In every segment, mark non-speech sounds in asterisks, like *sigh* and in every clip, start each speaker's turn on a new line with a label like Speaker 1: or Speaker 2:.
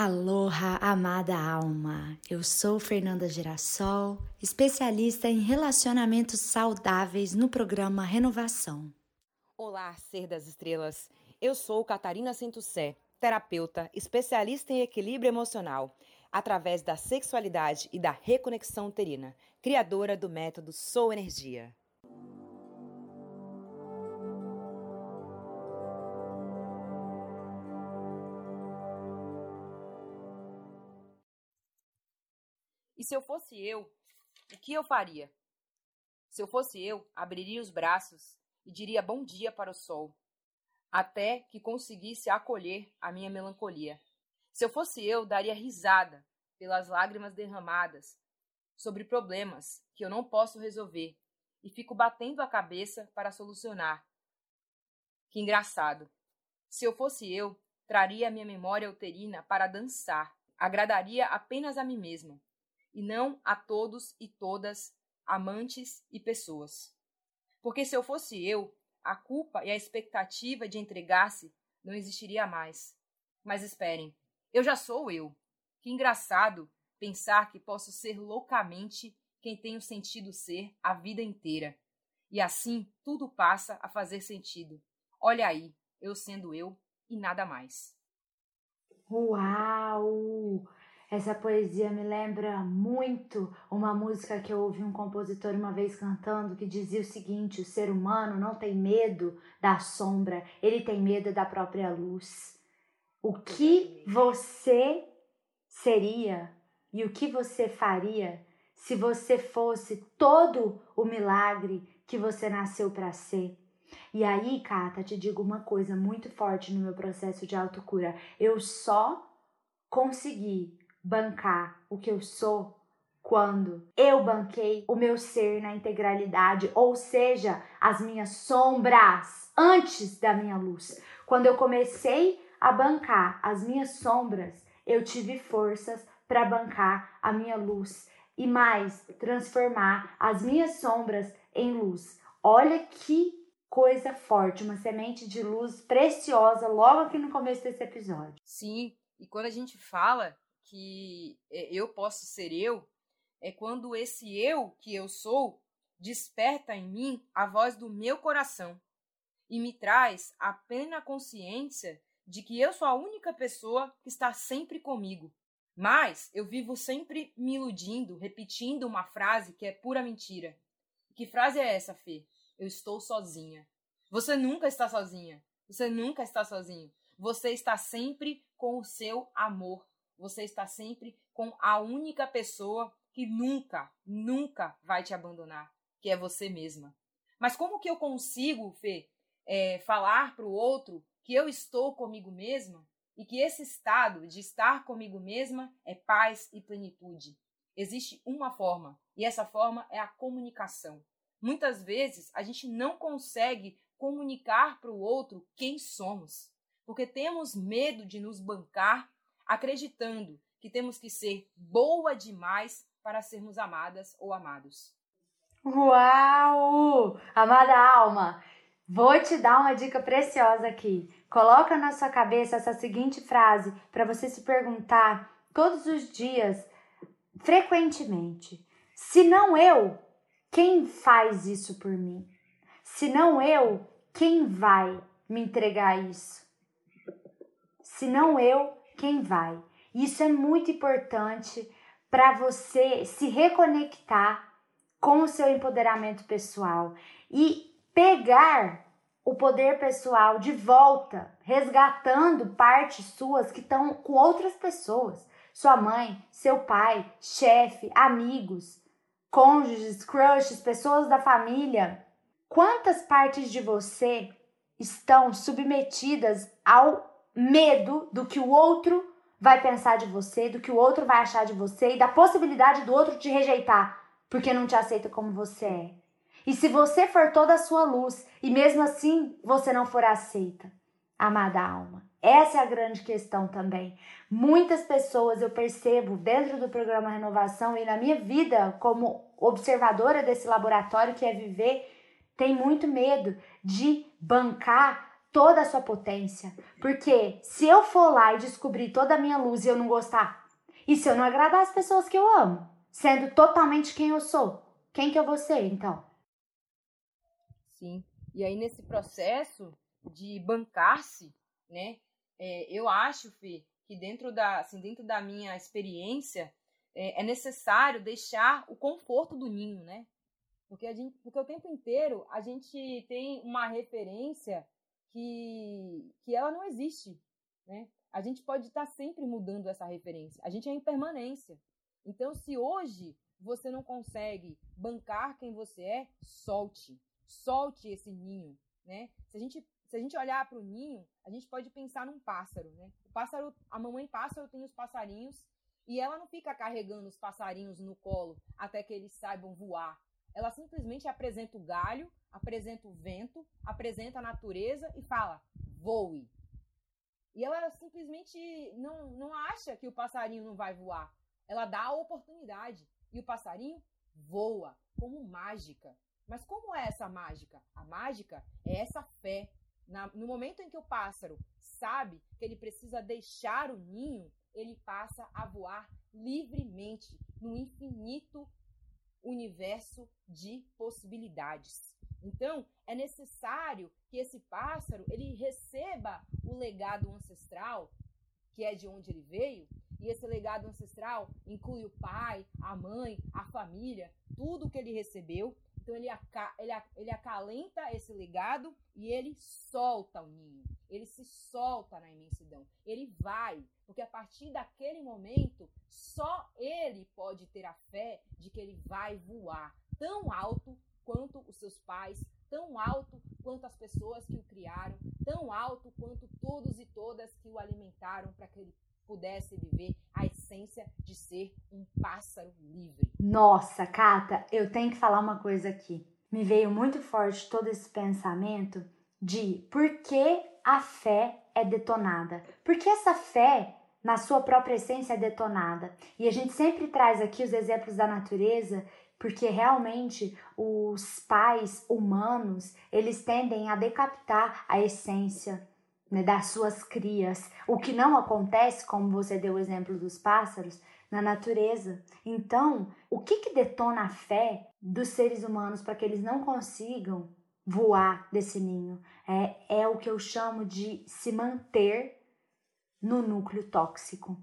Speaker 1: Aloha, amada alma! Eu sou Fernanda Girassol, especialista em relacionamentos saudáveis no programa Renovação.
Speaker 2: Olá, ser das estrelas! Eu sou Catarina Centussé, terapeuta, especialista em equilíbrio emocional, através da sexualidade e da reconexão uterina, criadora do método Sou Energia. Se eu fosse eu, o que eu faria? Se eu fosse eu, abriria os braços e diria bom dia para o sol, até que conseguisse acolher a minha melancolia. Se eu fosse eu, daria risada pelas lágrimas derramadas sobre problemas que eu não posso resolver e fico batendo a cabeça para solucionar. Que engraçado. Se eu fosse eu, traria a minha memória uterina para dançar, agradaria apenas a mim mesma e não a todos e todas, amantes e pessoas. Porque se eu fosse eu, a culpa e a expectativa de entregar-se não existiria mais. Mas esperem, eu já sou eu. Que engraçado pensar que posso ser loucamente quem tenho sentido ser a vida inteira. E assim tudo passa a fazer sentido. Olha aí, eu sendo eu e nada mais.
Speaker 1: Uau! Essa poesia me lembra muito uma música que eu ouvi um compositor uma vez cantando que dizia o seguinte: o ser humano não tem medo da sombra, ele tem medo da própria luz. O que você seria e o que você faria se você fosse todo o milagre que você nasceu para ser? E aí, Kata, te digo uma coisa muito forte no meu processo de autocura. Eu só consegui bancar o que eu sou quando eu banquei o meu ser na integralidade, ou seja, as minhas sombras antes da minha luz. Quando eu comecei a bancar as minhas sombras, eu tive forças para bancar a minha luz e mais transformar as minhas sombras em luz. Olha que coisa forte, uma semente de luz preciosa logo aqui no começo desse episódio.
Speaker 2: Sim, e quando a gente fala que é, eu posso ser eu é quando esse eu que eu sou desperta em mim a voz do meu coração e me traz a plena consciência de que eu sou a única pessoa que está sempre comigo. Mas eu vivo sempre me iludindo, repetindo uma frase que é pura mentira. Que frase é essa, Fê? Eu estou sozinha. Você nunca está sozinha. Você nunca está sozinho. Você está sempre com o seu amor você está sempre com a única pessoa que nunca, nunca vai te abandonar, que é você mesma. Mas como que eu consigo, Fê, é, falar para o outro que eu estou comigo mesma e que esse estado de estar comigo mesma é paz e plenitude? Existe uma forma, e essa forma é a comunicação. Muitas vezes a gente não consegue comunicar para o outro quem somos, porque temos medo de nos bancar acreditando que temos que ser boa demais para sermos amadas ou amados.
Speaker 1: Uau! Amada alma, vou te dar uma dica preciosa aqui. Coloca na sua cabeça essa seguinte frase para você se perguntar todos os dias, frequentemente: se não eu, quem faz isso por mim? Se não eu, quem vai me entregar isso? Se não eu, quem vai. Isso é muito importante para você se reconectar com o seu empoderamento pessoal e pegar o poder pessoal de volta, resgatando partes suas que estão com outras pessoas. Sua mãe, seu pai, chefe, amigos, cônjuges, crushes, pessoas da família. Quantas partes de você estão submetidas ao medo do que o outro vai pensar de você, do que o outro vai achar de você e da possibilidade do outro te rejeitar porque não te aceita como você é. E se você for toda a sua luz e mesmo assim você não for aceita, amada alma. Essa é a grande questão também. Muitas pessoas eu percebo dentro do programa Renovação e na minha vida como observadora desse laboratório que é viver, tem muito medo de bancar toda a sua potência. Porque se eu for lá e descobrir toda a minha luz e eu não gostar, e se eu não agradar as pessoas que eu amo, sendo totalmente quem eu sou, quem que eu vou ser, então?
Speaker 2: Sim. E aí, nesse processo de bancar-se, né? É, eu acho, Fê, que dentro da, assim, dentro da minha experiência, é, é necessário deixar o conforto do ninho, né? Porque, a gente, porque o tempo inteiro a gente tem uma referência que, que ela não existe, né? A gente pode estar sempre mudando essa referência. A gente é impermanência. Então, se hoje você não consegue bancar quem você é, solte. Solte esse ninho, né? Se a gente, se a gente olhar para o ninho, a gente pode pensar num pássaro, né? O pássaro, a mamãe pássaro tem os passarinhos e ela não fica carregando os passarinhos no colo até que eles saibam voar. Ela simplesmente apresenta o galho, apresenta o vento, apresenta a natureza e fala: voe. E ela simplesmente não, não acha que o passarinho não vai voar. Ela dá a oportunidade. E o passarinho voa, como mágica. Mas como é essa mágica? A mágica é essa fé. Na, no momento em que o pássaro sabe que ele precisa deixar o ninho, ele passa a voar livremente no infinito universo de possibilidades. Então, é necessário que esse pássaro ele receba o legado ancestral, que é de onde ele veio, e esse legado ancestral inclui o pai, a mãe, a família, tudo que ele recebeu. Então ele, aca ele, ele acalenta esse legado e ele solta o ninho. Ele se solta na imensidão. Ele vai, porque a partir daquele momento, só ele pode ter a fé de que ele vai voar tão alto quanto os seus pais, tão alto quanto as pessoas que o criaram, tão alto quanto todos e todas que o alimentaram para que ele pudesse viver a essência de ser um pássaro livre.
Speaker 1: Nossa, Cata, eu tenho que falar uma coisa aqui. Me veio muito forte todo esse pensamento de por que a fé é detonada. Porque essa fé, na sua própria essência, é detonada. E a gente sempre traz aqui os exemplos da natureza porque realmente os pais humanos eles tendem a decapitar a essência né, das suas crias, o que não acontece, como você deu o exemplo dos pássaros, na natureza. Então, o que, que detona a fé dos seres humanos para que eles não consigam voar desse ninho? É, é o que eu chamo de se manter no núcleo tóxico.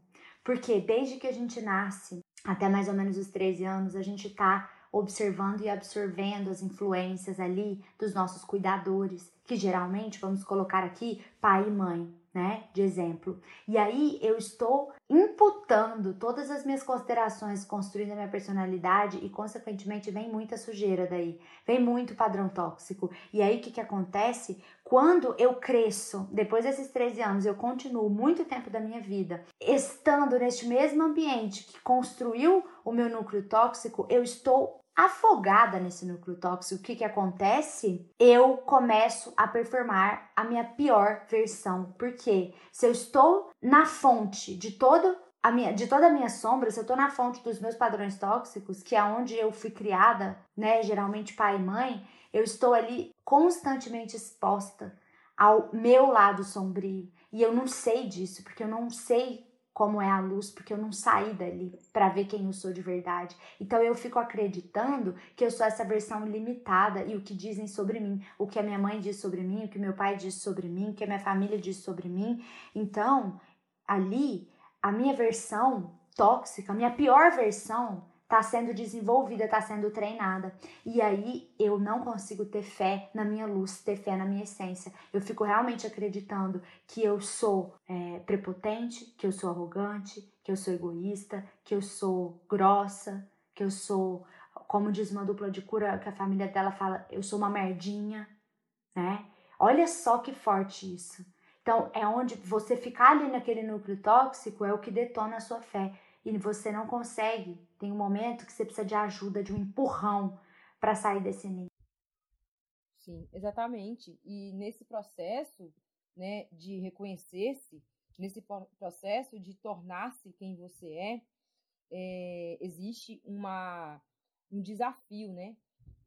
Speaker 1: Porque desde que a gente nasce, até mais ou menos os 13 anos, a gente está observando e absorvendo as influências ali dos nossos cuidadores, que geralmente vamos colocar aqui pai e mãe, né, de exemplo. E aí eu estou imputando todas as minhas considerações, construindo a minha personalidade e consequentemente vem muita sujeira daí, vem muito padrão tóxico. E aí o que que acontece? Quando eu cresço, depois desses 13 anos, eu continuo muito tempo da minha vida estando neste mesmo ambiente que construiu o meu núcleo tóxico, eu estou afogada nesse núcleo tóxico, o que, que acontece? Eu começo a performar a minha pior versão. Porque se eu estou na fonte de todo minha, de toda a minha sombra, se eu estou na fonte dos meus padrões tóxicos, que é onde eu fui criada, né, geralmente pai e mãe, eu estou ali constantemente exposta ao meu lado sombrio. E eu não sei disso, porque eu não sei como é a luz, porque eu não saí dali para ver quem eu sou de verdade. Então eu fico acreditando que eu sou essa versão limitada e o que dizem sobre mim, o que a minha mãe diz sobre mim, o que meu pai diz sobre mim, o que a minha família diz sobre mim. Então, ali, a minha versão tóxica, a minha pior versão, está sendo desenvolvida, está sendo treinada. E aí eu não consigo ter fé na minha luz, ter fé na minha essência. Eu fico realmente acreditando que eu sou é, prepotente, que eu sou arrogante, que eu sou egoísta, que eu sou grossa, que eu sou, como diz uma dupla de cura, que a família dela fala, eu sou uma merdinha, né? Olha só que forte isso. Então, é onde você ficar ali naquele núcleo tóxico é o que detona a sua fé e você não consegue, tem um momento que você precisa de ajuda, de um empurrão para sair desse nível.
Speaker 2: Sim, exatamente. E nesse processo, né, de reconhecer-se, nesse processo de tornar-se quem você é, é, existe uma, um desafio, né?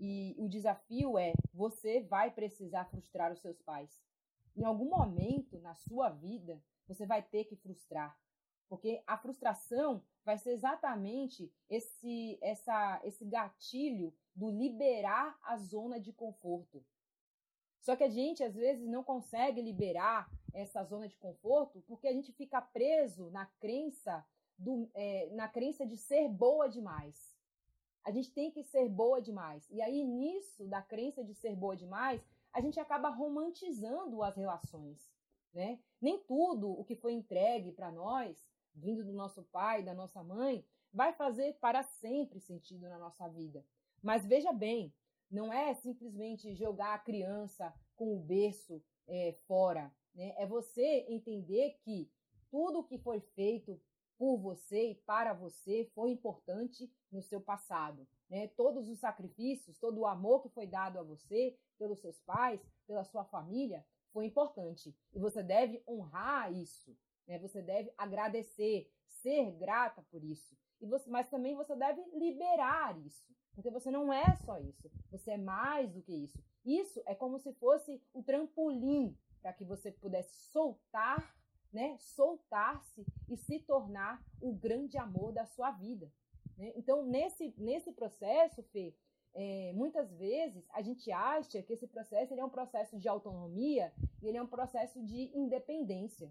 Speaker 2: E o desafio é você vai precisar frustrar os seus pais. em algum momento na sua vida você vai ter que frustrar. Porque a frustração vai ser exatamente esse, essa, esse gatilho do liberar a zona de conforto. Só que a gente, às vezes, não consegue liberar essa zona de conforto porque a gente fica preso na crença, do, é, na crença de ser boa demais. A gente tem que ser boa demais. E aí, nisso, da crença de ser boa demais, a gente acaba romantizando as relações. Né? Nem tudo o que foi entregue para nós, vindo do nosso pai, da nossa mãe, vai fazer para sempre sentido na nossa vida. Mas veja bem, não é simplesmente jogar a criança com o berço é, fora. Né? É você entender que tudo que foi feito por você e para você foi importante no seu passado. Né? Todos os sacrifícios, todo o amor que foi dado a você, pelos seus pais, pela sua família, foi importante. E você deve honrar isso. Né? Você deve agradecer, ser grata por isso. E você, mas também você deve liberar isso. Porque você não é só isso. Você é mais do que isso. Isso é como se fosse o trampolim para que você pudesse soltar, né? Soltar-se e se tornar o grande amor da sua vida. Né? Então, nesse, nesse processo, Fê, é, muitas vezes a gente acha que esse processo ele é um processo de autonomia e ele é um processo de independência.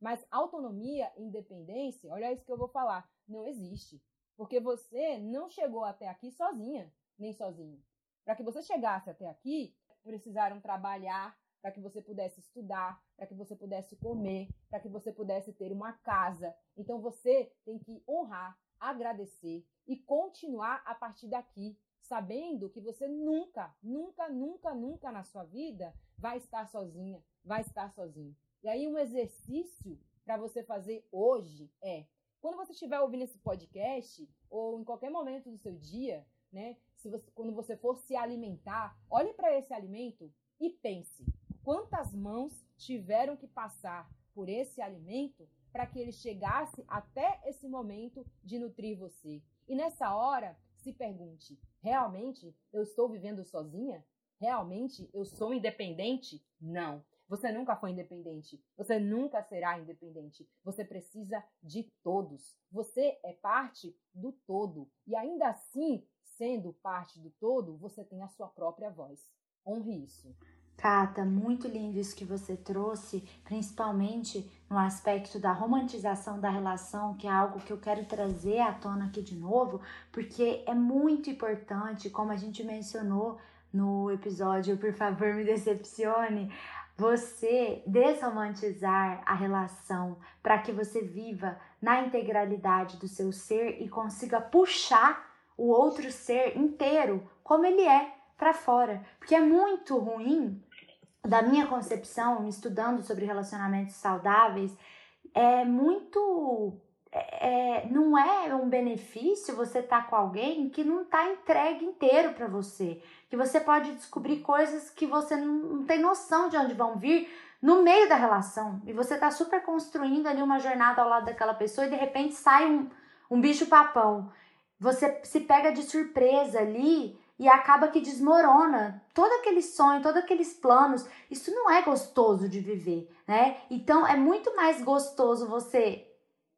Speaker 2: Mas autonomia independência, olha isso que eu vou falar, não existe. Porque você não chegou até aqui sozinha, nem sozinho. Para que você chegasse até aqui, precisaram trabalhar para que você pudesse estudar, para que você pudesse comer, para que você pudesse ter uma casa. Então você tem que honrar, agradecer e continuar a partir daqui, sabendo que você nunca, nunca, nunca, nunca na sua vida vai estar sozinha, vai estar sozinho. E aí um exercício para você fazer hoje é quando você estiver ouvindo esse podcast, ou em qualquer momento do seu dia, né? Se você, quando você for se alimentar, olhe para esse alimento e pense: quantas mãos tiveram que passar por esse alimento para que ele chegasse até esse momento de nutrir você? E nessa hora, se pergunte: realmente eu estou vivendo sozinha? Realmente eu sou independente? Não. Você nunca foi independente. Você nunca será independente. Você precisa de todos. Você é parte do todo. E ainda assim, sendo parte do todo, você tem a sua própria voz. Honre isso.
Speaker 1: Cata, muito lindo isso que você trouxe, principalmente no aspecto da romantização da relação, que é algo que eu quero trazer à tona aqui de novo, porque é muito importante, como a gente mencionou no episódio Por favor, me decepcione, você desromantizar a relação para que você viva na integralidade do seu ser e consiga puxar o outro ser inteiro como ele é para fora. Porque é muito ruim, da minha concepção, estudando sobre relacionamentos saudáveis, é muito é, não é um benefício você estar tá com alguém que não está entregue inteiro para você, que você pode descobrir coisas que você não, não, tem noção de onde vão vir no meio da relação e você está super construindo ali uma jornada ao lado daquela pessoa e de repente sai um, um bicho papão, você se pega de surpresa ali e acaba que desmorona todo aquele sonho, todos aqueles planos. Isso não é gostoso de viver, né? Então é muito mais gostoso você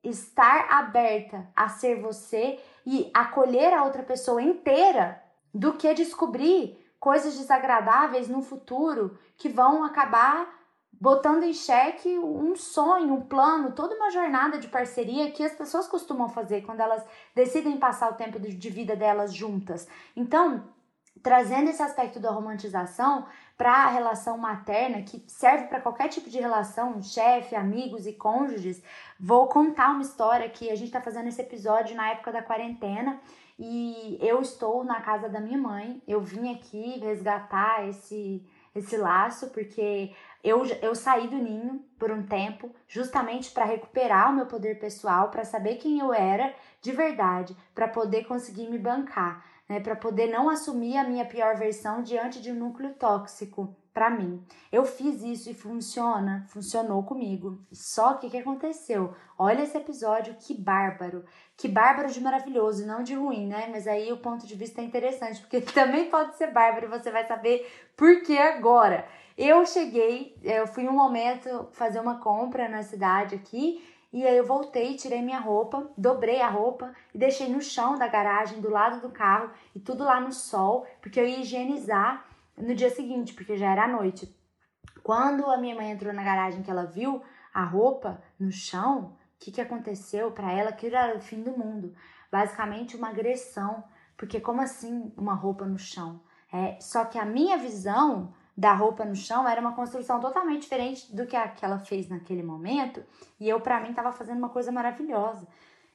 Speaker 1: estar aberta a ser você e acolher a outra pessoa inteira do que descobrir coisas desagradáveis no futuro que vão acabar botando em xeque um sonho, um plano, toda uma jornada de parceria que as pessoas costumam fazer quando elas decidem passar o tempo de vida delas juntas. Então, trazendo esse aspecto da romantização para a relação materna, que serve para qualquer tipo de relação, chefe, amigos e cônjuges, vou contar uma história que a gente está fazendo esse episódio na época da quarentena e eu estou na casa da minha mãe. Eu vim aqui resgatar esse esse laço porque eu, eu saí do ninho por um tempo, justamente para recuperar o meu poder pessoal, para saber quem eu era de verdade, para poder conseguir me bancar né, para poder não assumir a minha pior versão diante de um núcleo tóxico para mim. Eu fiz isso e funciona, funcionou comigo. Só que o que aconteceu? Olha esse episódio, que bárbaro. Que bárbaro de maravilhoso, não de ruim, né? Mas aí o ponto de vista é interessante, porque *laughs* também pode ser bárbaro e você vai saber por que agora. Eu cheguei, eu fui um momento fazer uma compra na cidade aqui e aí eu voltei, tirei minha roupa, dobrei a roupa e deixei no chão da garagem, do lado do carro e tudo lá no sol, porque eu ia higienizar no dia seguinte, porque já era noite. Quando a minha mãe entrou na garagem que ela viu a roupa no chão, o que, que aconteceu para ela? Que era o fim do mundo. Basicamente uma agressão, porque como assim uma roupa no chão? É, só que a minha visão da roupa no chão era uma construção totalmente diferente do que a que ela fez naquele momento, e eu para mim estava fazendo uma coisa maravilhosa.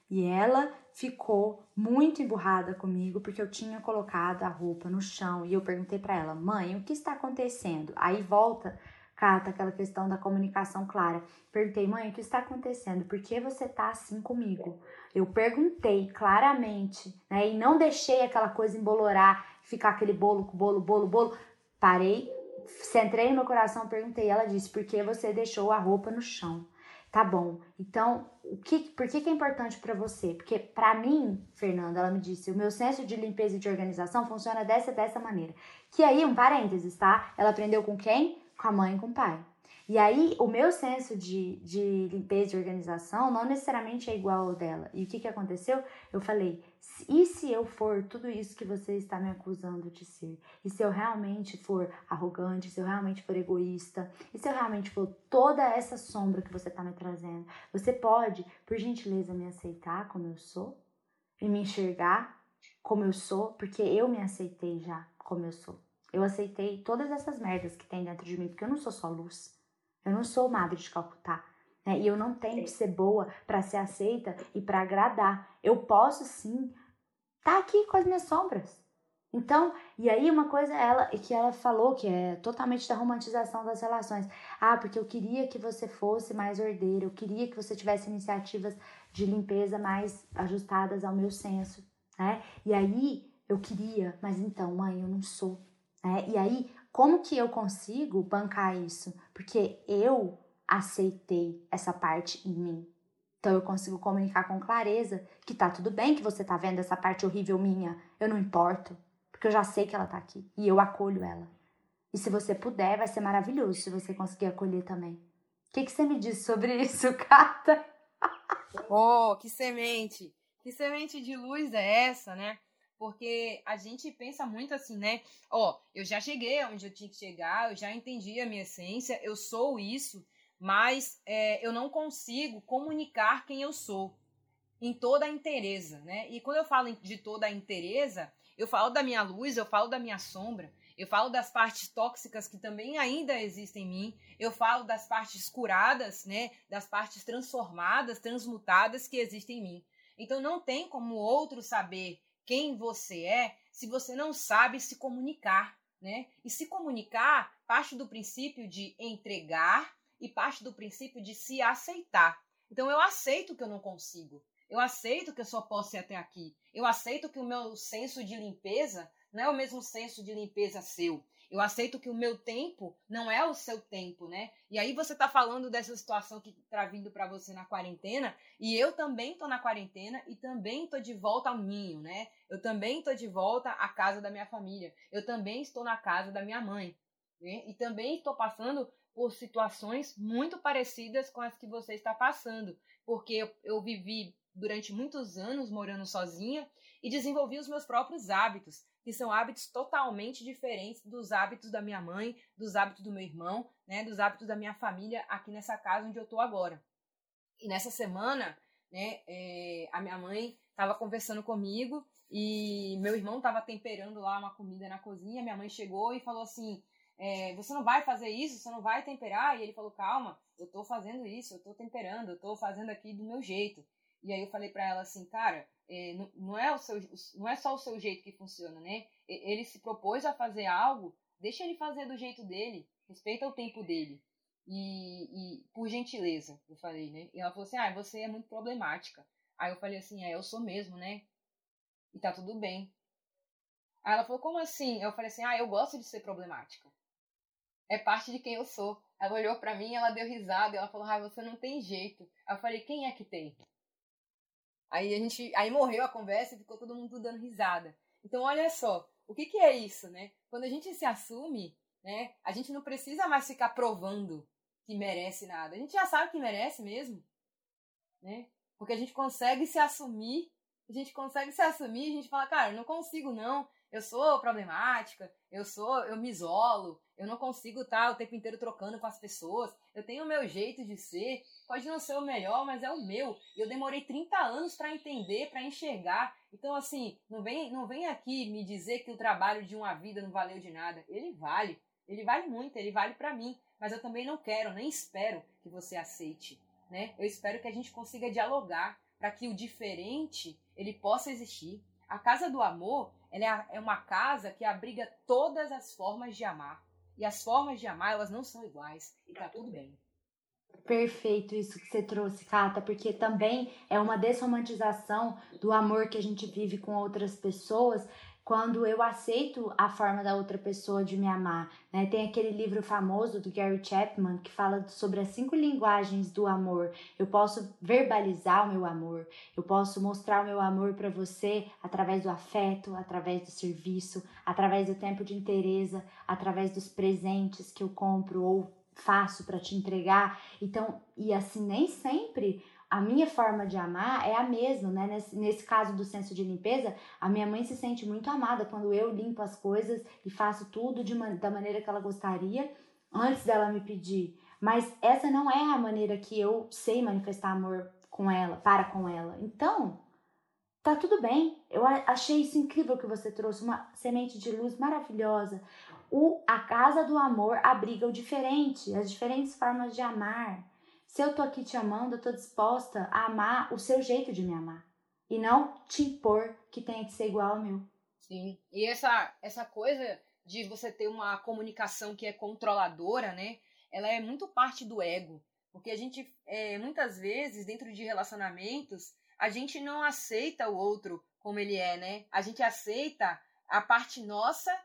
Speaker 1: E ela ficou muito emburrada comigo porque eu tinha colocado a roupa no chão e eu perguntei para ela: "Mãe, o que está acontecendo?". Aí volta Cata, aquela questão da comunicação clara. Perguntei, mãe, o que está acontecendo? Por que você tá assim comigo? Eu perguntei claramente, né? E não deixei aquela coisa embolorar, ficar aquele bolo, bolo, bolo, bolo. Parei, centrei no meu coração, perguntei. Ela disse, por que você deixou a roupa no chão? Tá bom. Então, o que, por que, que é importante para você? Porque para mim, Fernanda, ela me disse, o meu senso de limpeza e de organização funciona dessa dessa maneira. Que aí, um parênteses, tá? Ela aprendeu com quem? Com a mãe e com o pai. E aí, o meu senso de, de limpeza e organização não necessariamente é igual ao dela. E o que, que aconteceu? Eu falei, e se eu for tudo isso que você está me acusando de ser? E se eu realmente for arrogante? Se eu realmente for egoísta? E se eu realmente for toda essa sombra que você está me trazendo? Você pode, por gentileza, me aceitar como eu sou? E me enxergar como eu sou? Porque eu me aceitei já como eu sou. Eu aceitei todas essas merdas que tem dentro de mim, porque eu não sou só luz. Eu não sou madre de Calcutá. Né? E eu não tenho que ser boa para ser aceita e para agradar. Eu posso sim estar tá aqui com as minhas sombras. Então, e aí uma coisa ela que ela falou que é totalmente da romantização das relações. Ah, porque eu queria que você fosse mais ordeira, eu queria que você tivesse iniciativas de limpeza mais ajustadas ao meu senso, né? E aí eu queria, mas então, mãe, eu não sou, né? E aí como que eu consigo bancar isso? Porque eu aceitei essa parte em mim. Então eu consigo comunicar com clareza que tá tudo bem que você tá vendo essa parte horrível minha. Eu não importo, porque eu já sei que ela tá aqui e eu acolho ela. E se você puder, vai ser maravilhoso se você conseguir acolher também. O que, que você me diz sobre *laughs* isso, Cata?
Speaker 2: oh, que semente! Que semente de luz é essa, né? Porque a gente pensa muito assim, né? Ó, oh, eu já cheguei onde eu tinha que chegar, eu já entendi a minha essência, eu sou isso, mas é, eu não consigo comunicar quem eu sou em toda a inteireza, né? E quando eu falo de toda a inteireza, eu falo da minha luz, eu falo da minha sombra, eu falo das partes tóxicas que também ainda existem em mim, eu falo das partes curadas, né? Das partes transformadas, transmutadas que existem em mim. Então não tem como outro saber quem você é se você não sabe se comunicar, né? E se comunicar parte do princípio de entregar e parte do princípio de se aceitar. Então eu aceito que eu não consigo. Eu aceito que eu só posso ir até aqui. Eu aceito que o meu senso de limpeza não é o mesmo senso de limpeza seu. Eu aceito que o meu tempo não é o seu tempo, né? E aí você tá falando dessa situação que tá vindo para você na quarentena, e eu também tô na quarentena e também tô de volta ao ninho, né? Eu também tô de volta à casa da minha família. Eu também estou na casa da minha mãe, né? E também estou passando por situações muito parecidas com as que você está passando, porque eu, eu vivi durante muitos anos morando sozinha e desenvolvi os meus próprios hábitos que são hábitos totalmente diferentes dos hábitos da minha mãe, dos hábitos do meu irmão, né, dos hábitos da minha família aqui nessa casa onde eu estou agora. E nessa semana, né, é, a minha mãe estava conversando comigo e meu irmão estava temperando lá uma comida na cozinha. Minha mãe chegou e falou assim: é, Você não vai fazer isso? Você não vai temperar? E ele falou: Calma, eu estou fazendo isso, eu estou temperando, eu estou fazendo aqui do meu jeito. E aí eu falei para ela assim, cara, é, não, não, é o seu, não é só o seu jeito que funciona, né? Ele se propôs a fazer algo, deixa ele fazer do jeito dele, respeita o tempo dele. E, e por gentileza, eu falei, né? E ela falou assim: ah, você é muito problemática. Aí eu falei assim: é, eu sou mesmo, né? E tá tudo bem. Aí ela falou: como assim? Eu falei assim: ah, eu gosto de ser problemática. É parte de quem eu sou. Ela olhou para mim, ela deu risada, ela falou: ah, você não tem jeito. Aí eu falei: quem é que tem? Aí a gente, aí morreu a conversa e ficou todo mundo dando risada. Então olha só, o que, que é isso, né? Quando a gente se assume, né? A gente não precisa mais ficar provando que merece nada. A gente já sabe que merece mesmo, né? Porque a gente consegue se assumir, a gente consegue se assumir, a gente fala, cara, não consigo não, eu sou problemática, eu sou, eu me isolo, eu não consigo estar o tempo inteiro trocando com as pessoas, eu tenho o meu jeito de ser, pode não ser o melhor, mas é o meu. E eu demorei 30 anos para entender, para enxergar. Então, assim, não vem, não vem aqui me dizer que o trabalho de uma vida não valeu de nada. Ele vale. Ele vale muito, ele vale para mim. Mas eu também não quero, nem espero que você aceite. Né? Eu espero que a gente consiga dialogar para que o diferente ele possa existir. A casa do amor ela é, é uma casa que abriga todas as formas de amar. E as formas de amar, elas não são iguais. E tá tudo bem.
Speaker 1: Perfeito isso que você trouxe, Cata, porque também é uma desromantização do amor que a gente vive com outras pessoas quando eu aceito a forma da outra pessoa de me amar. Né? Tem aquele livro famoso do Gary Chapman que fala sobre as cinco linguagens do amor. Eu posso verbalizar o meu amor, eu posso mostrar o meu amor para você através do afeto, através do serviço, através do tempo de interesse, através dos presentes que eu compro ou faço para te entregar. Então, e assim, nem sempre a minha forma de amar é a mesma, né? Nesse, nesse caso do senso de limpeza, a minha mãe se sente muito amada quando eu limpo as coisas e faço tudo de da maneira que ela gostaria antes dela me pedir. Mas essa não é a maneira que eu sei manifestar amor com ela, para com ela. Então, tá tudo bem. Eu achei isso incrível que você trouxe, uma semente de luz maravilhosa. O, a casa do amor abriga o diferente, as diferentes formas de amar. Se eu tô aqui te amando, eu tô disposta a amar o seu jeito de me amar. E não te impor que tem que ser igual ao meu.
Speaker 2: Sim. E essa, essa coisa de você ter uma comunicação que é controladora, né? Ela é muito parte do ego. Porque a gente, é, muitas vezes, dentro de relacionamentos, a gente não aceita o outro como ele é, né? A gente aceita a parte nossa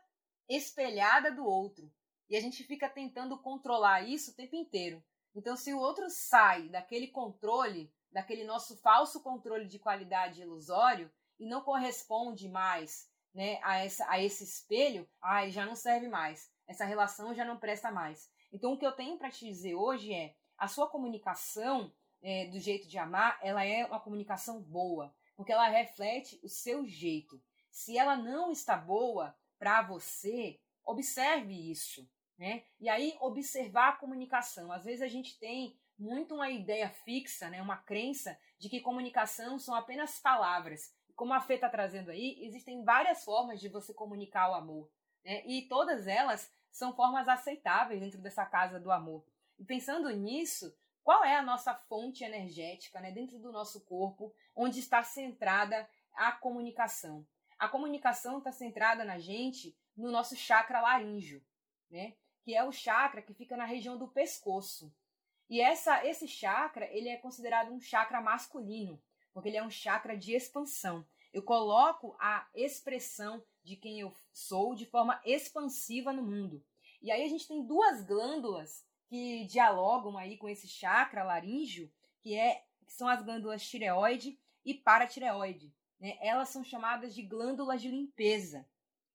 Speaker 2: espelhada do outro. E a gente fica tentando controlar isso o tempo inteiro. Então, se o outro sai daquele controle, daquele nosso falso controle de qualidade ilusório, e não corresponde mais né, a, essa, a esse espelho, ai, já não serve mais. Essa relação já não presta mais. Então, o que eu tenho para te dizer hoje é: a sua comunicação é, do jeito de amar, ela é uma comunicação boa, porque ela reflete o seu jeito. Se ela não está boa para você, observe isso. Né? E aí, observar a comunicação. Às vezes a gente tem muito uma ideia fixa, né? uma crença de que comunicação são apenas palavras. Como a Fê está trazendo aí, existem várias formas de você comunicar o amor. Né? E todas elas são formas aceitáveis dentro dessa casa do amor. E pensando nisso, qual é a nossa fonte energética né, dentro do nosso corpo, onde está centrada a comunicação? A comunicação está centrada na gente no nosso chakra laríngeo, né? Que é o chakra que fica na região do pescoço. E essa, esse chakra, ele é considerado um chakra masculino, porque ele é um chakra de expansão. Eu coloco a expressão de quem eu sou de forma expansiva no mundo. E aí a gente tem duas glândulas que dialogam aí com esse chakra laríngeo, que, é, que são as glândulas tireoide e paratireoide. Né? Elas são chamadas de glândulas de limpeza.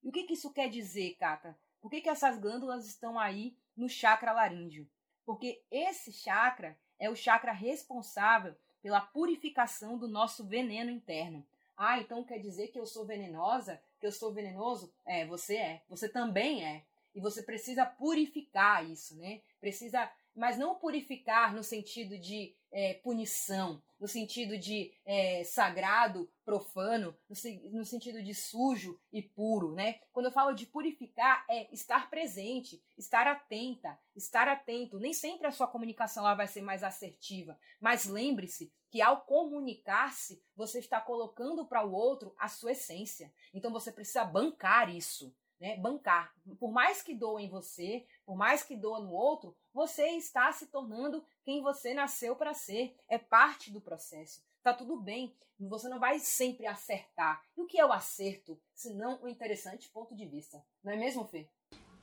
Speaker 2: E o que, que isso quer dizer, Cata? Por que, que essas glândulas estão aí no chakra laríngeo? Porque esse chakra é o chakra responsável pela purificação do nosso veneno interno. Ah, então quer dizer que eu sou venenosa? Que eu sou venenoso? É, você é. Você também é. E você precisa purificar isso, né? Precisa, mas não purificar no sentido de é, punição, no sentido de é, sagrado, profano, no, no, sentido de sujo e puro, né? Quando eu falo de purificar, é estar presente, estar atenta, estar atento. Nem sempre a sua comunicação vai ser mais assertiva, mas lembre-se que ao comunicar-se, você está colocando para o outro a sua essência. Então você precisa bancar isso. Né, bancar. Por mais que doa em você, por mais que doa no outro, você está se tornando quem você nasceu para ser. É parte do processo. Tá tudo bem. Você não vai sempre acertar. E o que é o acerto, se não um interessante ponto de vista? Não é mesmo, Fê?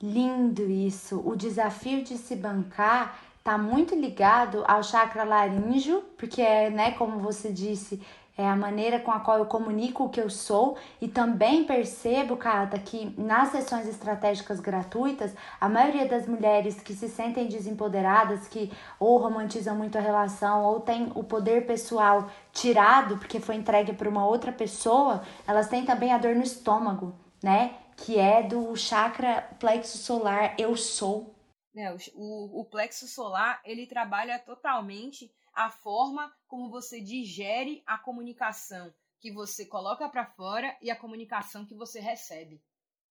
Speaker 1: Lindo isso. O desafio de se bancar tá muito ligado ao chakra laríngeo, porque é, né, como você disse, é a maneira com a qual eu comunico o que eu sou e também percebo, Cata, que nas sessões estratégicas gratuitas, a maioria das mulheres que se sentem desempoderadas, que ou romantizam muito a relação ou tem o poder pessoal tirado porque foi entregue para uma outra pessoa, elas têm também a dor no estômago, né? Que é do chakra plexo solar eu sou.
Speaker 2: É, o, o plexo solar, ele trabalha totalmente a forma como você digere a comunicação que você coloca para fora e a comunicação que você recebe,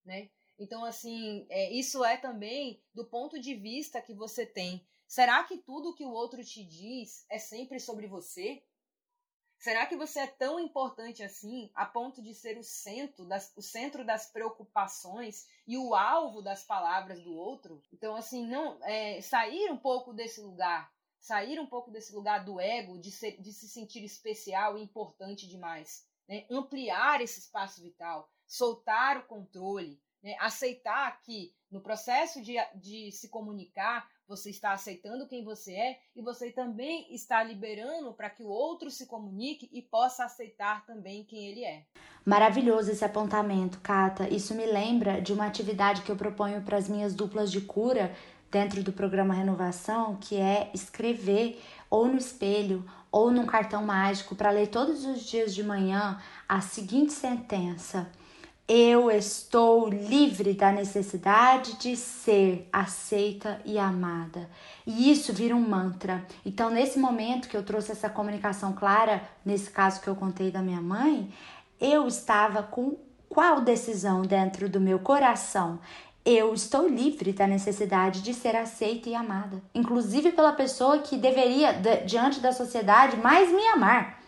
Speaker 2: né? Então, assim, é, isso é também do ponto de vista que você tem. Será que tudo que o outro te diz é sempre sobre você? Será que você é tão importante assim a ponto de ser o centro das, o centro das preocupações e o alvo das palavras do outro? Então, assim, não é, sair um pouco desse lugar sair um pouco desse lugar do ego, de, ser, de se sentir especial e importante demais. Né? Ampliar esse espaço vital, soltar o controle, né? aceitar que no processo de, de se comunicar, você está aceitando quem você é e você também está liberando para que o outro se comunique e possa aceitar também quem ele é.
Speaker 1: Maravilhoso esse apontamento, Kata. Isso me lembra de uma atividade que eu proponho para as minhas duplas de cura dentro do programa Renovação, que é escrever ou no espelho ou num cartão mágico para ler todos os dias de manhã a seguinte sentença: Eu estou livre da necessidade de ser aceita e amada. E isso vira um mantra. Então, nesse momento que eu trouxe essa comunicação clara, nesse caso que eu contei da minha mãe, eu estava com qual decisão dentro do meu coração? Eu estou livre da necessidade de ser aceita e amada, inclusive pela pessoa que deveria, diante da sociedade, mais me amar,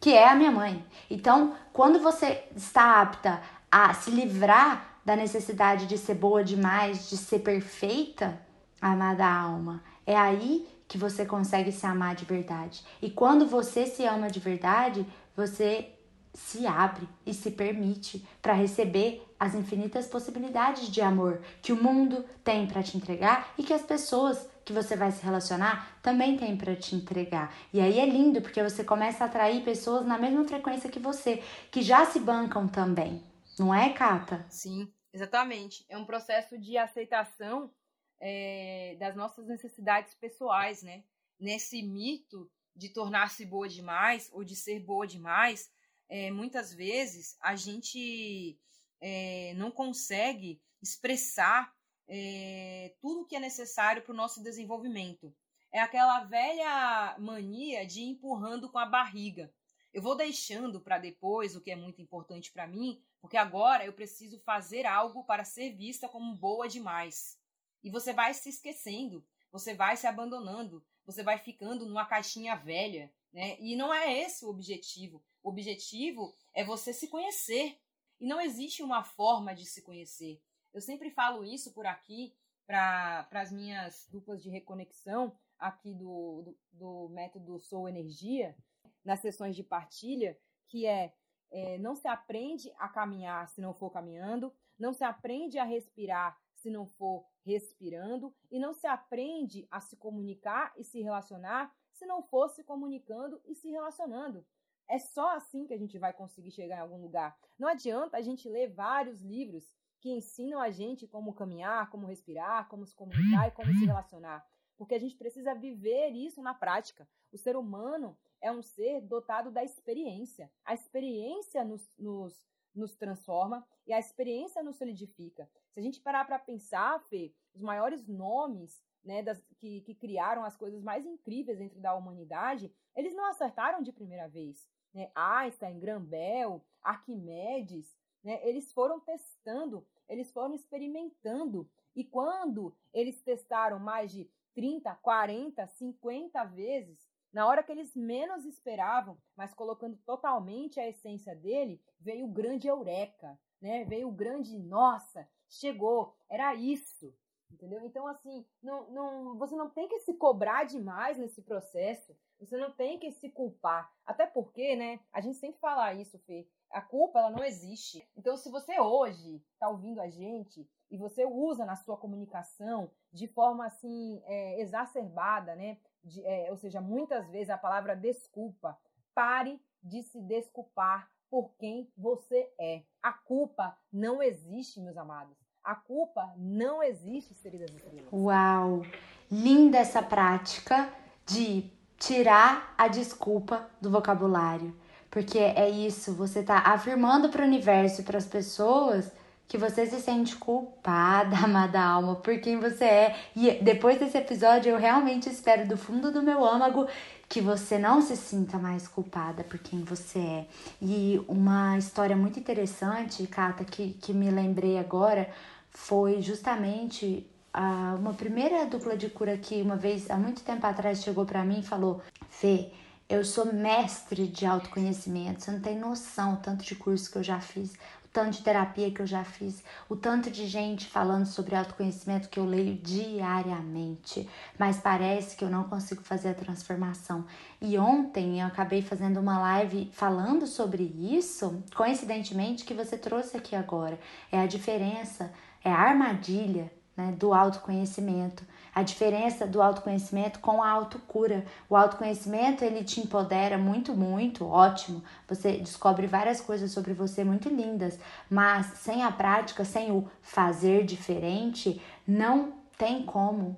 Speaker 1: que é a minha mãe. Então, quando você está apta a se livrar da necessidade de ser boa demais, de ser perfeita, amada alma, é aí que você consegue se amar de verdade. E quando você se ama de verdade, você se abre e se permite para receber as infinitas possibilidades de amor que o mundo tem para te entregar e que as pessoas que você vai se relacionar também têm para te entregar. E aí é lindo porque você começa a atrair pessoas na mesma frequência que você, que já se bancam também. Não é, Cata?
Speaker 2: Sim, exatamente. É um processo de aceitação é, das nossas necessidades pessoais, né? Nesse mito de tornar-se boa demais ou de ser boa demais, é, muitas vezes a gente é, não consegue expressar é, tudo o que é necessário para o nosso desenvolvimento. É aquela velha mania de ir empurrando com a barriga. Eu vou deixando para depois o que é muito importante para mim, porque agora eu preciso fazer algo para ser vista como boa demais. E você vai se esquecendo, você vai se abandonando, você vai ficando numa caixinha velha, né? E não é esse o objetivo. O objetivo é você se conhecer, e não existe uma forma de se conhecer. Eu sempre falo isso por aqui para as minhas duplas de reconexão aqui do, do, do, método Sou Energia, nas sessões de partilha, que é, é não se aprende a caminhar se não for caminhando, não se aprende a respirar se não for respirando, e não se aprende a se comunicar e se relacionar se não for se comunicando e se relacionando. É só assim que a gente vai conseguir chegar em algum lugar. Não adianta a gente ler vários livros que ensinam a gente como caminhar, como respirar, como se comunicar e como se relacionar. Porque a gente precisa viver isso na prática. O ser humano é um ser dotado da experiência. A experiência nos, nos, nos transforma e a experiência nos solidifica. Se a gente parar para pensar, Fê, os maiores nomes né, das, que, que criaram as coisas mais incríveis dentro da humanidade, eles não acertaram de primeira vez né, Einstein, Graham Bell, Arquimedes, né, eles foram testando, eles foram experimentando. E quando eles testaram mais de 30, 40, 50 vezes, na hora que eles menos esperavam, mas colocando totalmente a essência dele, veio o grande eureka, né? Veio o grande nossa, chegou, era isso. Entendeu? Então, assim, não, não, você não tem que se cobrar demais nesse processo. Você não tem que se culpar. Até porque, né? A gente sempre fala isso, Fê. A culpa, ela não existe. Então, se você hoje está ouvindo a gente e você usa na sua comunicação de forma, assim, é, exacerbada, né? De, é, ou seja, muitas vezes a palavra desculpa. Pare de se desculpar por quem você é. A culpa não existe, meus amados. A culpa não existe, queridas estrelas.
Speaker 1: Uau! Linda essa prática de tirar a desculpa do vocabulário. Porque é isso, você tá afirmando para o universo e para as pessoas que você se sente culpada, *laughs* amada alma, por quem você é. E depois desse episódio, eu realmente espero do fundo do meu âmago que você não se sinta mais culpada por quem você é. E uma história muito interessante, Kata, que, que me lembrei agora, foi justamente a, uma primeira dupla de cura que uma vez, há muito tempo atrás, chegou para mim e falou: Fê, eu sou mestre de autoconhecimento, você não tem noção tanto de curso que eu já fiz, o tanto de terapia que eu já fiz, o tanto de gente falando sobre autoconhecimento que eu leio diariamente, mas parece que eu não consigo fazer a transformação. E ontem eu acabei fazendo uma live falando sobre isso, coincidentemente que você trouxe aqui agora. É a diferença, é a armadilha né, do autoconhecimento. A diferença do autoconhecimento com a autocura. O autoconhecimento, ele te empodera muito, muito, ótimo. Você descobre várias coisas sobre você muito lindas, mas sem a prática, sem o fazer diferente, não tem como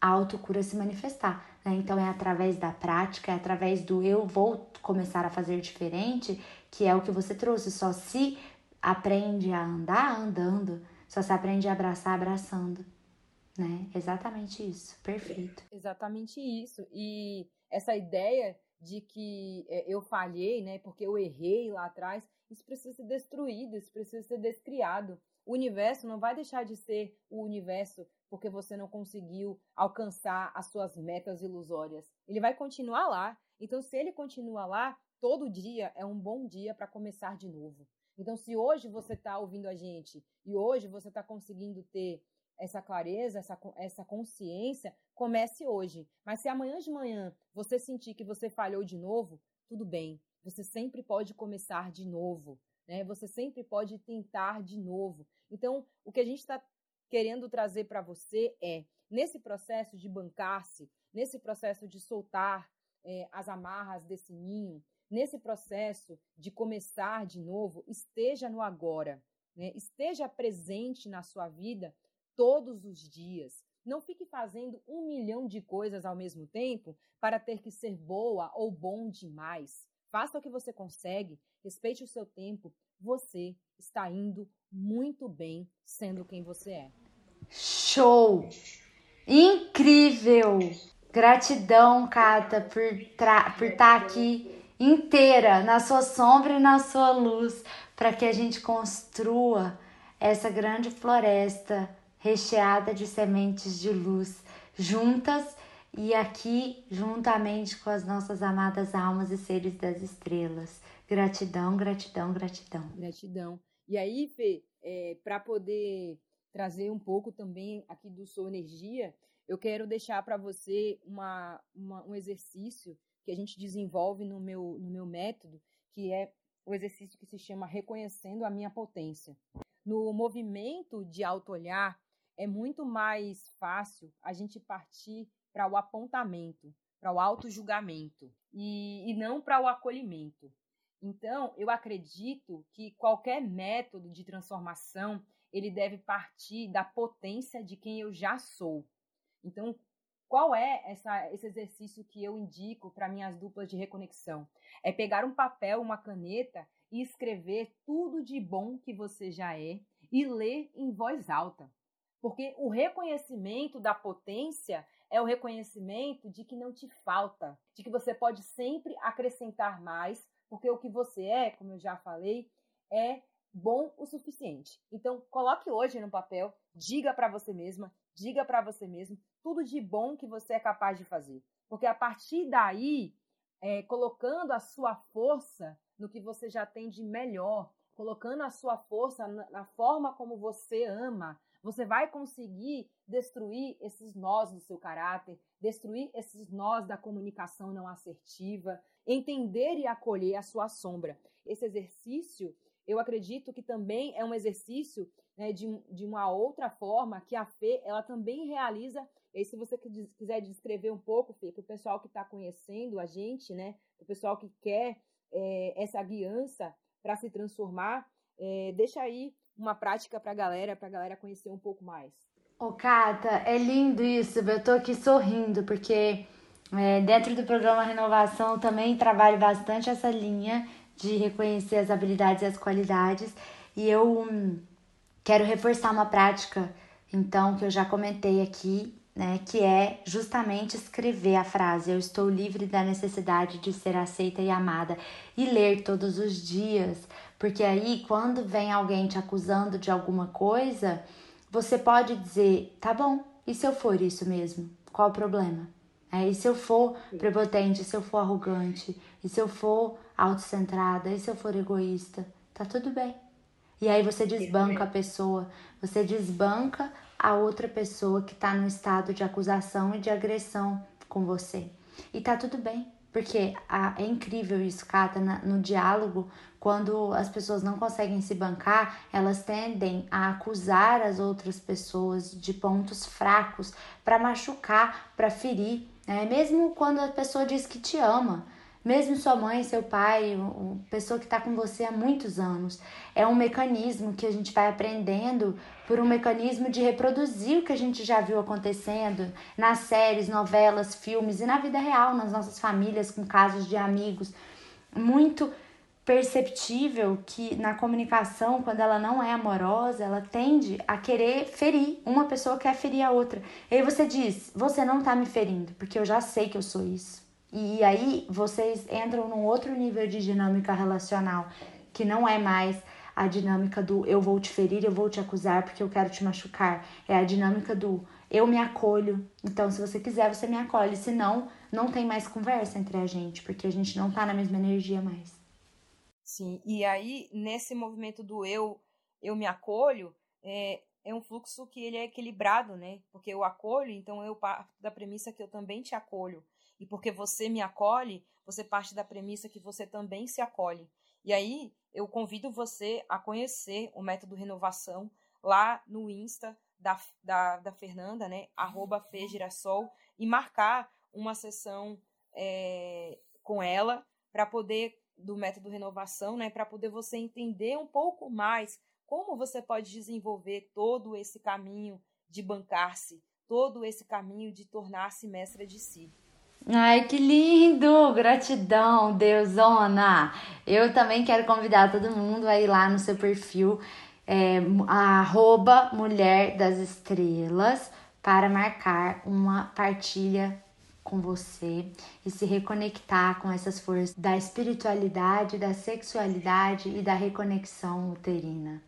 Speaker 1: a autocura se manifestar. Né? Então é através da prática, é através do eu vou começar a fazer diferente, que é o que você trouxe. Só se aprende a andar andando, só se aprende a abraçar abraçando né? Exatamente isso, perfeito.
Speaker 2: Exatamente isso. E essa ideia de que é, eu falhei, né? Porque eu errei lá atrás, isso precisa ser destruído, isso precisa ser descriado. O universo não vai deixar de ser o universo porque você não conseguiu alcançar as suas metas ilusórias. Ele vai continuar lá. Então, se ele continua lá, todo dia é um bom dia para começar de novo. Então, se hoje você está ouvindo a gente e hoje você está conseguindo ter essa clareza, essa, essa consciência, comece hoje. Mas se amanhã de manhã você sentir que você falhou de novo, tudo bem. Você sempre pode começar de novo. Né? Você sempre pode tentar de novo. Então, o que a gente está querendo trazer para você é, nesse processo de bancar-se, nesse processo de soltar é, as amarras desse ninho, nesse processo de começar de novo, esteja no agora. Né? Esteja presente na sua vida todos os dias. Não fique fazendo um milhão de coisas ao mesmo tempo para ter que ser boa ou bom demais. Faça o que você consegue, respeite o seu tempo. Você está indo muito bem sendo quem você é.
Speaker 1: Show! Incrível! Gratidão, Cata, por estar por tá aqui inteira, na sua sombra e na sua luz, para que a gente construa essa grande floresta recheada de sementes de luz, juntas e aqui juntamente com as nossas amadas almas e seres das estrelas. Gratidão, gratidão, gratidão.
Speaker 2: Gratidão. E aí, Fê, é, para poder trazer um pouco também aqui do Sou Energia, eu quero deixar para você uma, uma, um exercício que a gente desenvolve no meu, no meu método, que é o exercício que se chama Reconhecendo a Minha Potência. No movimento de auto-olhar, é muito mais fácil a gente partir para o apontamento, para o auto-julgamento e, e não para o acolhimento. Então, eu acredito que qualquer método de transformação ele deve partir da potência de quem eu já sou. Então, qual é essa, esse exercício que eu indico para minhas duplas de reconexão? É pegar um papel, uma caneta e escrever tudo de bom que você já é e ler em voz alta. Porque o reconhecimento da potência é o reconhecimento de que não te falta, de que você pode sempre acrescentar mais, porque o que você é, como eu já falei, é bom o suficiente. Então, coloque hoje no papel, diga para você mesma, diga para você mesmo tudo de bom que você é capaz de fazer. Porque a partir daí, é, colocando a sua força no que você já tem de melhor, colocando a sua força na, na forma como você ama, você vai conseguir destruir esses nós do seu caráter, destruir esses nós da comunicação não assertiva, entender e acolher a sua sombra. Esse exercício, eu acredito que também é um exercício né, de, de uma outra forma que a Fê, ela também realiza. E se você quiser descrever um pouco, Fê, para o pessoal que está conhecendo a gente, né, o pessoal que quer é, essa guiança para se transformar, é, deixa aí uma prática para a galera, para a galera conhecer um pouco mais.
Speaker 1: Ô, Cata, é lindo isso. Eu tô aqui sorrindo, porque é, dentro do programa Renovação também trabalho bastante essa linha de reconhecer as habilidades e as qualidades. E eu hum, quero reforçar uma prática, então, que eu já comentei aqui, né, que é justamente escrever a frase Eu estou livre da necessidade de ser aceita e amada e ler todos os dias, porque aí quando vem alguém te acusando de alguma coisa, você pode dizer: tá bom, e se eu for isso mesmo? Qual o problema? É, e se eu for prepotente, e se eu for arrogante, e se eu for autocentrada, e se eu for egoísta? Tá tudo bem. E aí você desbanca a pessoa, você desbanca a outra pessoa que está no estado de acusação e de agressão com você. E tá tudo bem, porque a, é incrível isso, Cata, na, no diálogo, quando as pessoas não conseguem se bancar, elas tendem a acusar as outras pessoas de pontos fracos para machucar, para ferir. Né? Mesmo quando a pessoa diz que te ama, mesmo sua mãe, seu pai, pessoa que está com você há muitos anos. É um mecanismo que a gente vai aprendendo por um mecanismo de reproduzir o que a gente já viu acontecendo nas séries, novelas, filmes e na vida real, nas nossas famílias, com casos de amigos. Muito perceptível que na comunicação, quando ela não é amorosa, ela tende a querer ferir. Uma pessoa quer ferir a outra. E aí você diz: Você não tá me ferindo, porque eu já sei que eu sou isso. E aí vocês entram num outro nível de dinâmica relacional, que não é mais a dinâmica do eu vou te ferir, eu vou te acusar porque eu quero te machucar. É a dinâmica do eu me acolho. Então, se você quiser, você me acolhe. Se não, não tem mais conversa entre a gente, porque a gente não tá na mesma energia mais.
Speaker 2: Sim, e aí nesse movimento do eu, eu me acolho, é, é um fluxo que ele é equilibrado, né? Porque eu acolho, então eu parto da premissa que eu também te acolho. E porque você me acolhe, você parte da premissa que você também se acolhe. E aí eu convido você a conhecer o método renovação lá no Insta da, da, da Fernanda, né? Arroba Fejirassol, e marcar uma sessão é, com ela para poder do método renovação, né, para poder você entender um pouco mais como você pode desenvolver todo esse caminho de bancar-se, todo esse caminho de tornar-se mestra de si.
Speaker 1: Ai, que lindo! Gratidão, Deusona! Eu também quero convidar todo mundo a ir lá no seu perfil, é, arroba Mulher das Estrelas, para marcar uma partilha com você e se reconectar com essas forças da espiritualidade, da sexualidade e da reconexão uterina.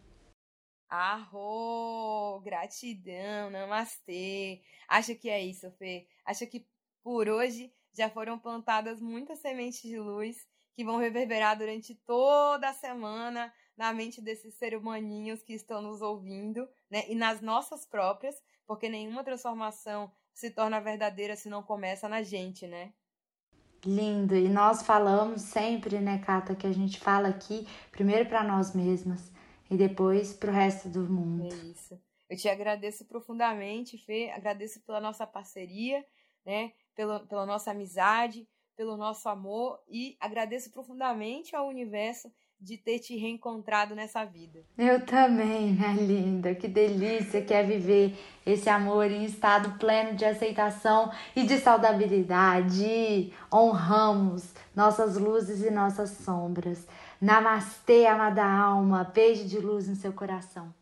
Speaker 2: Arro! Gratidão, namastê! Acho que é isso, Fê. Acho que por hoje já foram plantadas muitas sementes de luz que vão reverberar durante toda a semana na mente desses seres humaninhos que estão nos ouvindo, né? E nas nossas próprias, porque nenhuma transformação se torna verdadeira se não começa na gente, né?
Speaker 1: Lindo. E nós falamos sempre, né, Cata, que a gente fala aqui primeiro para nós mesmas e depois para o resto do mundo.
Speaker 2: É isso. Eu te agradeço profundamente, Fê, agradeço pela nossa parceria, né? Pela, pela nossa amizade, pelo nosso amor e agradeço profundamente ao universo de ter te reencontrado nessa vida.
Speaker 1: Eu também, minha linda. Que delícia que é viver esse amor em estado pleno de aceitação e de saudabilidade. Honramos nossas luzes e nossas sombras. Namastê, amada alma. Beijo de luz no seu coração.